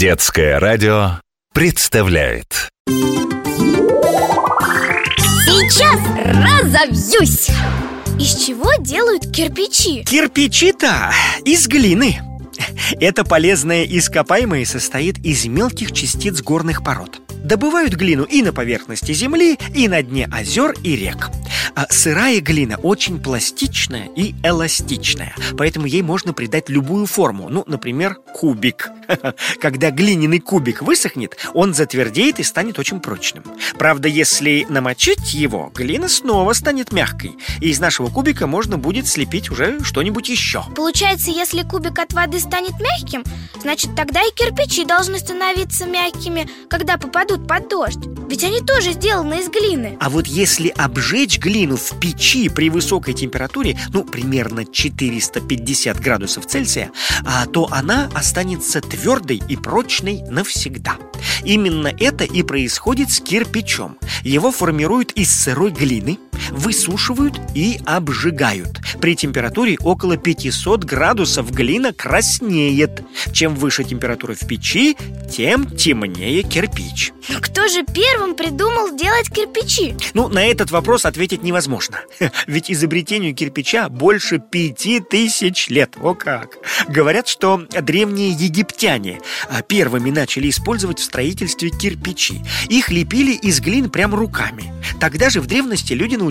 Детское радио представляет Сейчас разовьюсь! Из чего делают кирпичи? Кирпичи-то из глины Это полезное ископаемое состоит из мелких частиц горных пород Добывают глину и на поверхности земли, и на дне озер и рек. А Сырая глина очень пластичная и эластичная Поэтому ей можно придать любую форму. Ну, например, кубик. Когда глиняный кубик высохнет, он затвердеет и станет очень прочным. Правда, если намочить его, глина снова станет мягкой И из нашего кубика можно будет слепить уже что-нибудь еще. Получается, если кубик от воды станет мягким Значит, тогда и кирпичи должны становиться мягкими, когда попадут под дождь? Ведь они тоже сделаны из глины. А вот если обжечь глину в печи при высокой температуре, ну, примерно 450 градусов Цельсия а, То она останется твердой и прочной навсегда. Именно это и происходит с кирпичом. Его формируют из сырой глины – высушивают и обжигают. При температуре около 500 градусов глина краснеет. Чем выше температура в печи, тем темнее кирпич. Кто же первым придумал делать кирпичи? Ну, на этот вопрос ответить невозможно Ведь изобретению кирпича больше пяти тысяч лет О как! Говорят, что древние египтяне а, первыми начали использовать в строительстве кирпичи Их лепили из глин прямо руками Тогда же в древности люди научились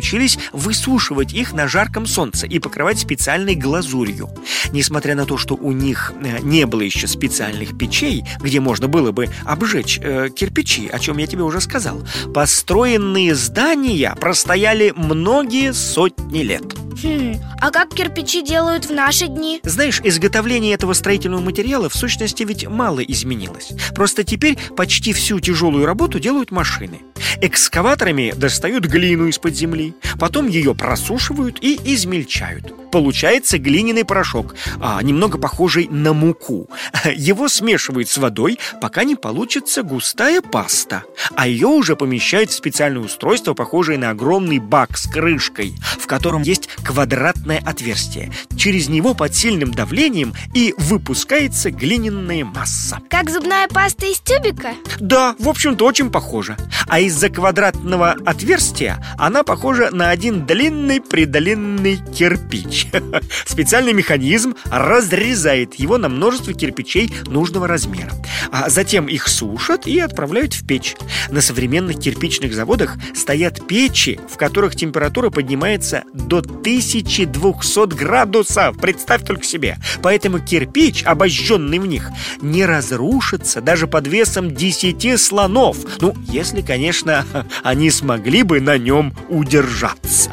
высушивать их на жарком солнце и покрывать специальной глазурью. Несмотря на то, что у них э, не было еще специальных печей, где можно было бы обжечь э, кирпичи, о чем я тебе уже сказал, построенные здания простояли многие сотни лет. Хм, а как кирпичи делают в наши дни? Знаешь, изготовление этого строительного материала в сущности ведь мало изменилось. Просто теперь почти всю тяжелую работу делают машины. Экскаваторами достают глину из-под земли, потом ее просушивают и измельчают. Получается глиняный порошок, а, немного похожий на муку. Его смешивают с водой, пока не получится густая паста. А ее уже помещают в специальное устройство, похожее на огромный бак с крышкой, котором есть квадратное отверстие. Через него под сильным давлением и выпускается глиняная масса. Как зубная паста из тюбика? Да, в общем-то, очень похоже. А из-за квадратного отверстия она похожа на один длинный-предлинный кирпич. Специальный механизм разрезает его на множество кирпичей нужного размера. А затем их сушат и отправляют в печь. На современных кирпичных заводах стоят печи, в которых температура поднимается до 1200 градусов. Представь только себе. Поэтому кирпич, обожженный в них, не разрушится даже под весом 10 слонов. Ну, если, конечно, они смогли бы на нем удержаться.